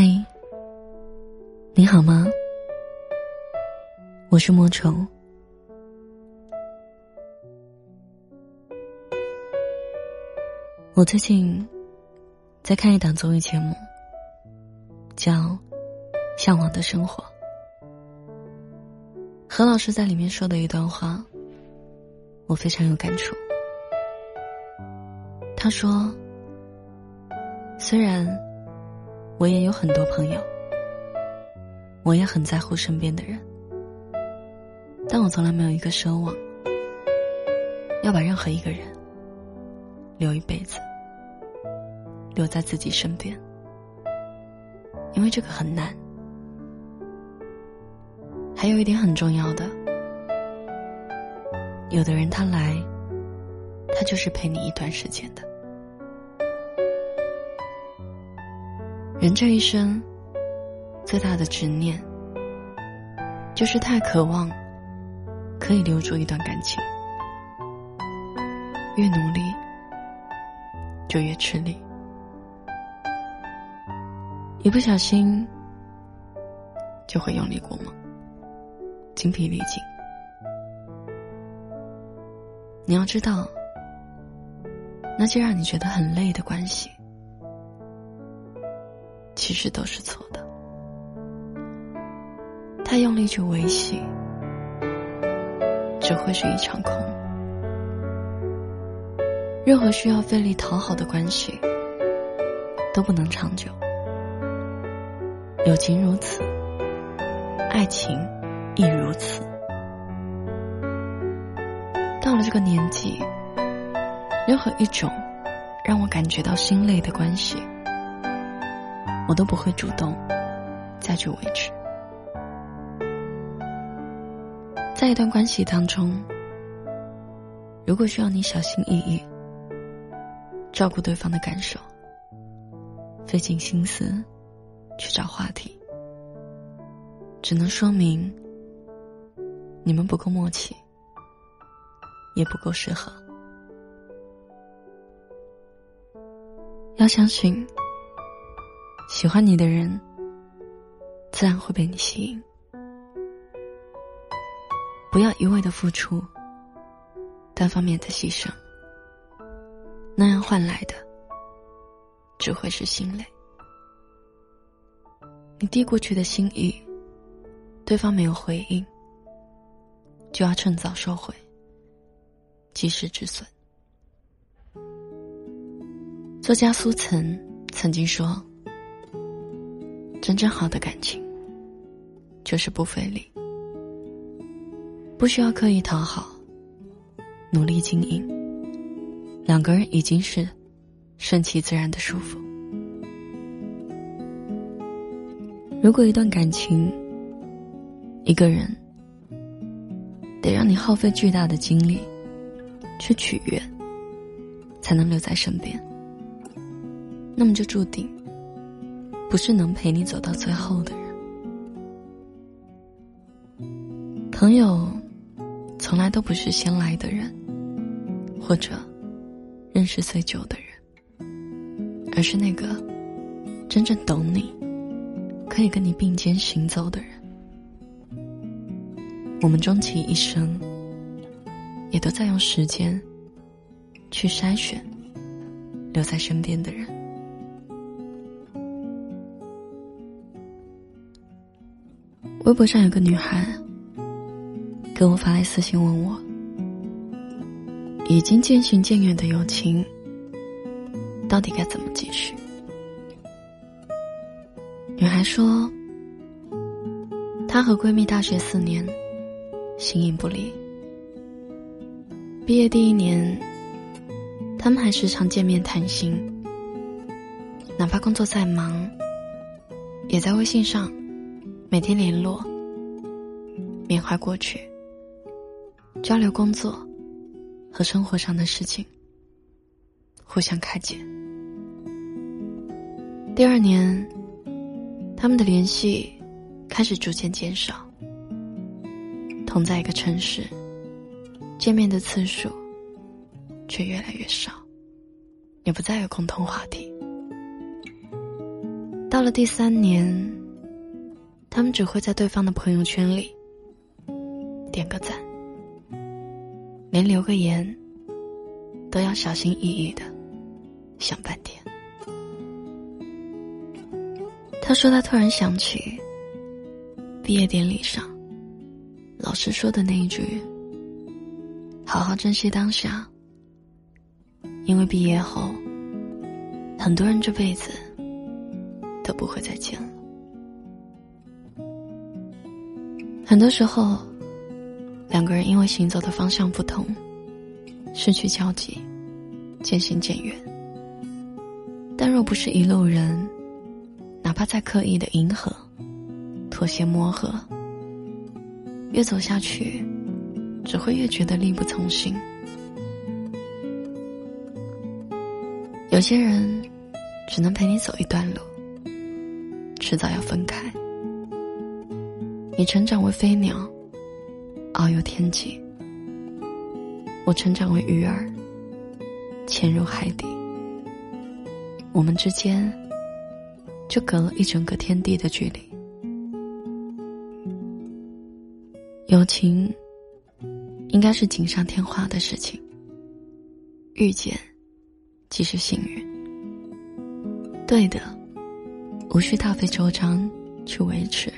嗨，你好吗？我是莫愁。我最近在看一档综艺节目，叫《向往的生活》。何老师在里面说的一段话，我非常有感触。他说：“虽然……”我也有很多朋友，我也很在乎身边的人，但我从来没有一个奢望要把任何一个人留一辈子，留在自己身边，因为这个很难。还有一点很重要的，有的人他来，他就是陪你一段时间的。人这一生，最大的执念，就是太渴望可以留住一段感情，越努力就越吃力，一不小心就会用力过猛，精疲力尽。你要知道，那些让你觉得很累的关系。其实都是错的。太用力去维系，只会是一场空。任何需要费力讨好的关系，都不能长久。友情如此，爱情亦如此。到了这个年纪，任何一种让我感觉到心累的关系。我都不会主动再去维持。在一段关系当中，如果需要你小心翼翼照顾对方的感受，费尽心思去找话题，只能说明你们不够默契，也不够适合。要相信。喜欢你的人，自然会被你吸引。不要一味的付出，单方面的牺牲，那样换来的只会是心累。你递过去的心意，对方没有回应，就要趁早收回，及时止损。作家苏岑曾经说。真正好的感情，就是不费力，不需要刻意讨好，努力经营，两个人已经是顺其自然的舒服。如果一段感情，一个人得让你耗费巨大的精力去取悦，才能留在身边，那么就注定。不是能陪你走到最后的人。朋友，从来都不是先来的人，或者认识最久的人，而是那个真正懂你、可以跟你并肩行走的人。我们终其一生，也都在用时间去筛选留在身边的人。微博上有个女孩给我发来私信问我：“已经渐行渐远的友情，到底该怎么继续？”女孩说：“她和闺蜜大学四年，形影不离。毕业第一年，他们还时常见面谈心，哪怕工作再忙，也在微信上。”每天联络，缅怀过去，交流工作和生活上的事情，互相开解。第二年，他们的联系开始逐渐减少，同在一个城市，见面的次数却越来越少，也不再有共同话题。到了第三年，他们只会在对方的朋友圈里点个赞，连留个言都要小心翼翼的想半天。他说他突然想起毕业典礼上老师说的那一句：“好好珍惜当下，因为毕业后很多人这辈子。”都不会再见了。很多时候，两个人因为行走的方向不同，失去交集，渐行渐远。但若不是一路人，哪怕再刻意的迎合、妥协、磨合，越走下去，只会越觉得力不从心。有些人，只能陪你走一段路。迟早要分开。你成长为飞鸟，遨游天际；我成长为鱼儿，潜入海底。我们之间，就隔了一整个天地的距离。友情，应该是锦上添花的事情。遇见，即是幸运。对的。无需大费周章去维持。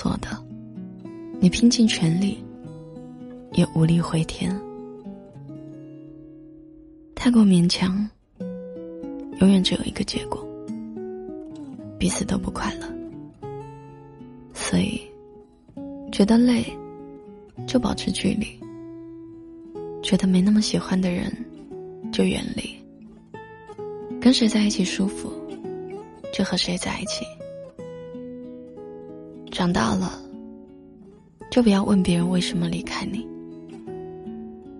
错的，你拼尽全力，也无力回天。太过勉强，永远只有一个结果：彼此都不快乐。所以，觉得累，就保持距离；觉得没那么喜欢的人，就远离。跟谁在一起舒服？就和谁在一起。长大了，就不要问别人为什么离开你，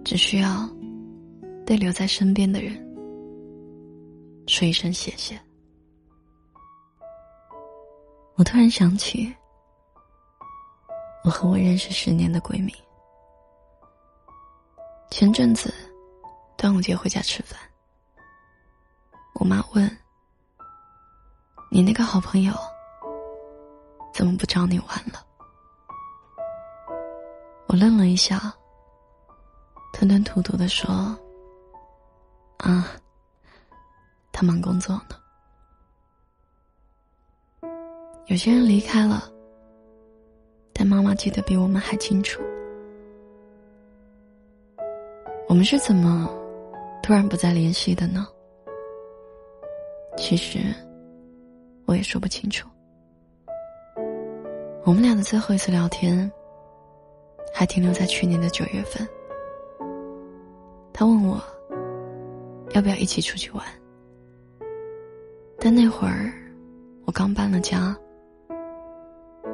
只需要对留在身边的人说一声谢谢。我突然想起，我和我认识十年的闺蜜，前阵子端午节回家吃饭，我妈问。你那个好朋友怎么不找你玩了？我愣了一下，吞吞吐吐的说：“啊，他忙工作呢。有些人离开了，但妈妈记得比我们还清楚。我们是怎么突然不再联系的呢？其实……”我也说不清楚。我们俩的最后一次聊天，还停留在去年的九月份。他问我，要不要一起出去玩。但那会儿，我刚搬了家，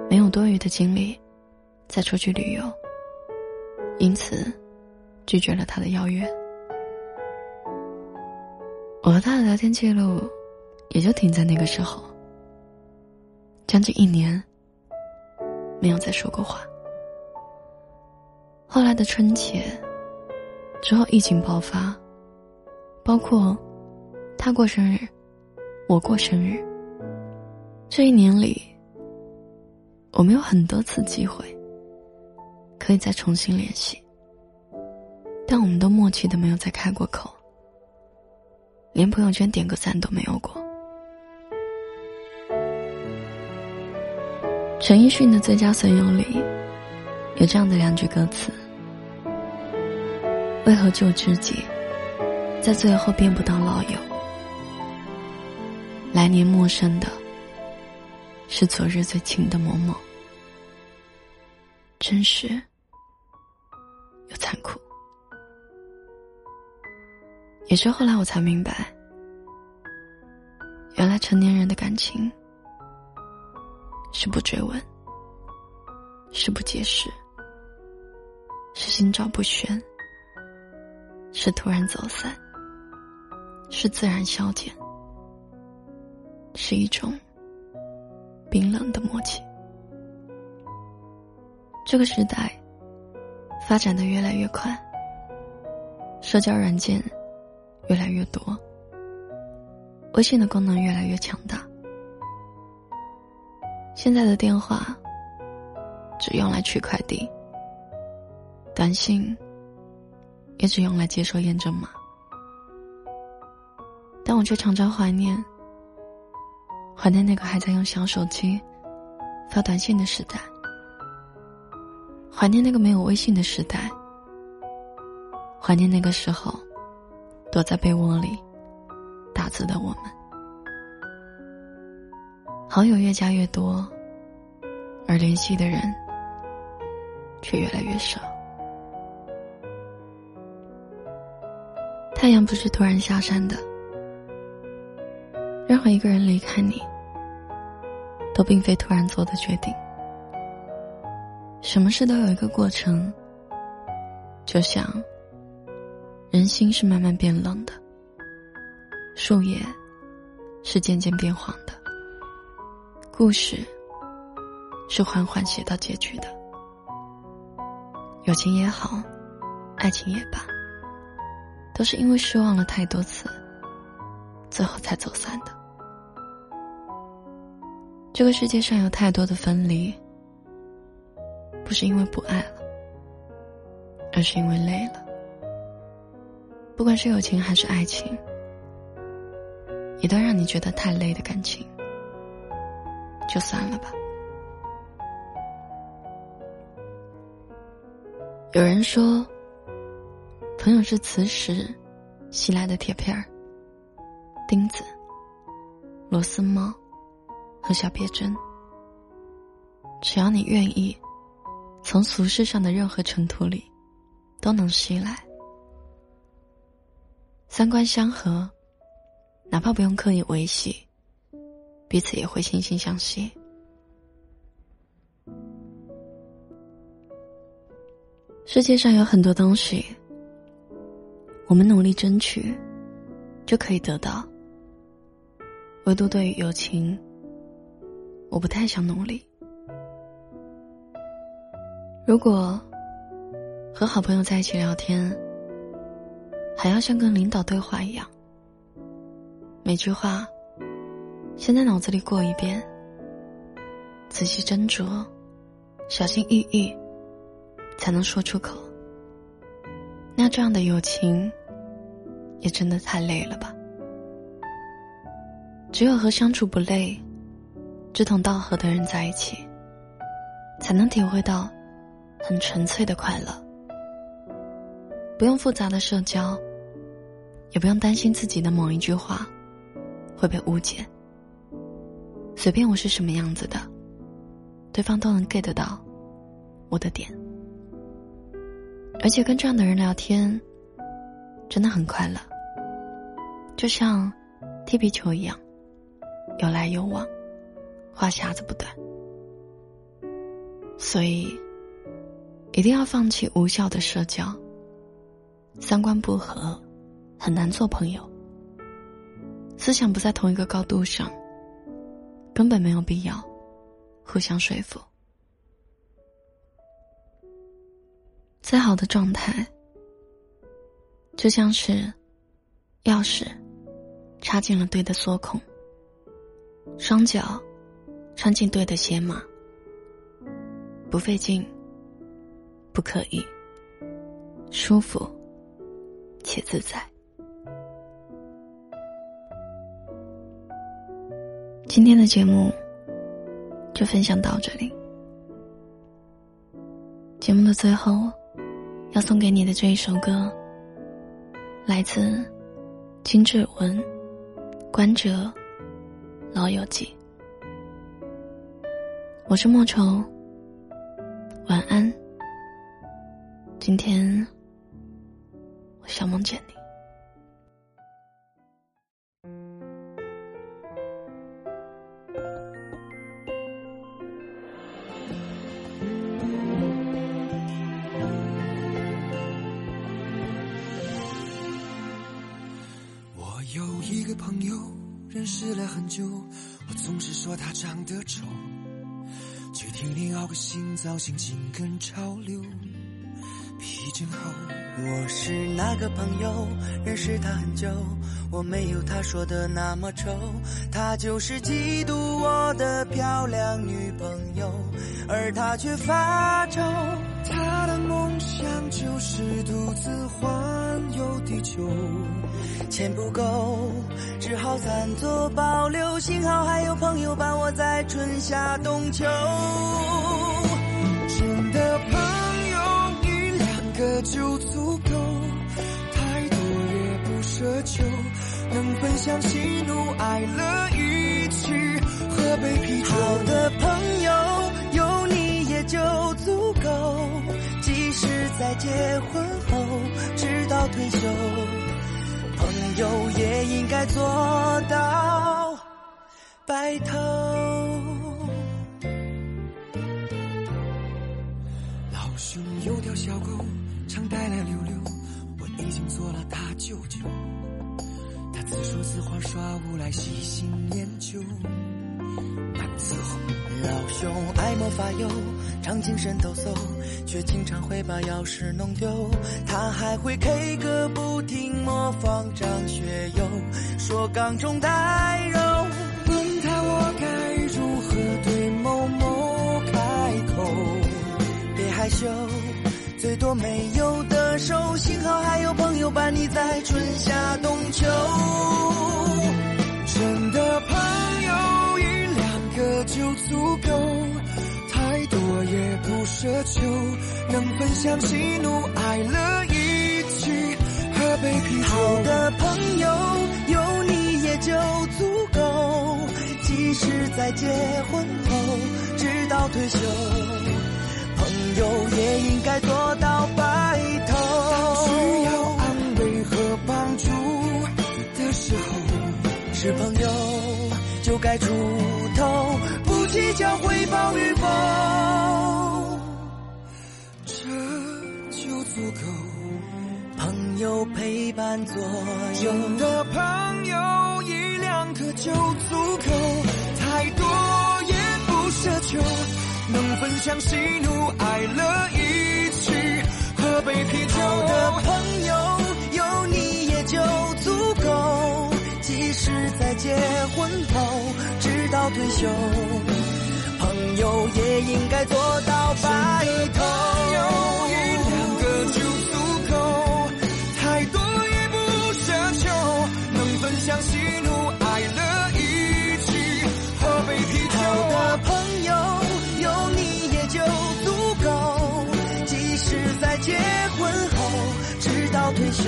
没有多余的精力再出去旅游，因此拒绝了他的邀约。我和他的聊天记录，也就停在那个时候。将近一年，没有再说过话。后来的春节之后，疫情爆发，包括他过生日，我过生日。这一年里，我们有很多次机会可以再重新联系，但我们都默契的没有再开过口，连朋友圈点个赞都没有过。陈奕迅的《最佳损友》里有这样的两句歌词：“为何旧知己在最后变不到老友？来年陌生的，是昨日最亲的某某。”真实又残酷。也是后来我才明白，原来成年人的感情。是不追问，是不解释，是心照不宣，是突然走散，是自然消减，是一种冰冷的默契。这个时代发展的越来越快，社交软件越来越多，微信的功能越来越强大。现在的电话只用来取快递，短信也只用来接收验证码，但我却常常怀念，怀念那个还在用小手机发短信的时代，怀念那个没有微信的时代，怀念那个时候躲在被窝里打字的我们。好友越加越多，而联系的人却越来越少。太阳不是突然下山的，任何一个人离开你，都并非突然做的决定。什么事都有一个过程，就像人心是慢慢变冷的，树叶是渐渐变黄的。故事是缓缓写到结局的，友情也好，爱情也罢，都是因为失望了太多次，最后才走散的。这个世界上有太多的分离，不是因为不爱了，而是因为累了。不管是友情还是爱情，一段让你觉得太累的感情。就算了吧。有人说，朋友是磁石吸来的铁片儿、钉子、螺丝帽和小别针。只要你愿意，从俗世上的任何尘土里，都能吸来。三观相合，哪怕不用刻意维系。彼此也会惺惺相惜。世界上有很多东西，我们努力争取，就可以得到。唯独对于友情，我不太想努力。如果和好朋友在一起聊天，还要像跟领导对话一样，每句话。先在脑子里过一遍，仔细斟酌，小心翼翼，才能说出口。那这样的友情，也真的太累了吧？只有和相处不累、志同道合的人在一起，才能体会到很纯粹的快乐。不用复杂的社交，也不用担心自己的某一句话会被误解。随便我是什么样子的，对方都能 get 到我的点，而且跟这样的人聊天真的很快乐，就像踢皮球一样，有来有往，话匣子不断。所以一定要放弃无效的社交，三观不合很难做朋友，思想不在同一个高度上。根本没有必要互相说服。再好的状态，就像是钥匙插进了对的锁孔，双脚穿进对的鞋码，不费劲，不刻意，舒服且自在。今天的节目就分享到这里。节目的最后，要送给你的这一首歌，来自金志文、关喆《老友记》。我是莫愁，晚安。今天，我想梦见你。新造型，紧跟潮流，今后。我是那个朋友，认识他很久，我没有他说的那么丑，他就是嫉妒我的漂亮女朋友，而他却发愁。他的梦想就是独自环游地球，钱不够，只好暂作保留。幸好还有朋友伴我在春夏冬秋。真的朋个就足够，太多也不奢求，能分享喜怒哀乐，一起喝杯啤酒。好的朋友有你也就足够，即使在结婚后直到退休，朋友也应该做到白头。常带来溜溜，我已经做了他舅舅。他自说自话耍无赖，细心研究。男子红，老兄爱莫法油，常精神抖擞，却经常会把钥匙弄丢。他还会 K 歌不停，模仿张学友，说港中带肉。问他我该如何对某某开口？别害羞，最多没有的手，幸好还有朋友伴你在春夏冬秋。真的朋友一两个就足够，太多也不奢求，能分享喜怒哀乐，一起喝杯啤酒。好的朋友有你也就足够，即使在结婚后直到退休，友也应该做到白头。需要安慰和帮助的时候。是朋友就该出头，不计较回报与否。这就足够。朋友陪伴左右真的朋友一两个就足够，太多也不奢求，能分享喜怒哀乐，一起喝杯啤酒。的朋友有你也就足够，即使在结婚后直到退休，朋友也应该做到白头。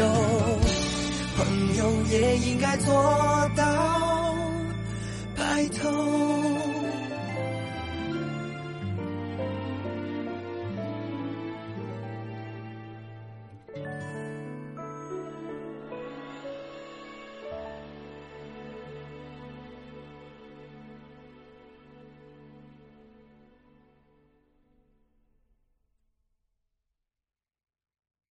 朋友也应该做到白头。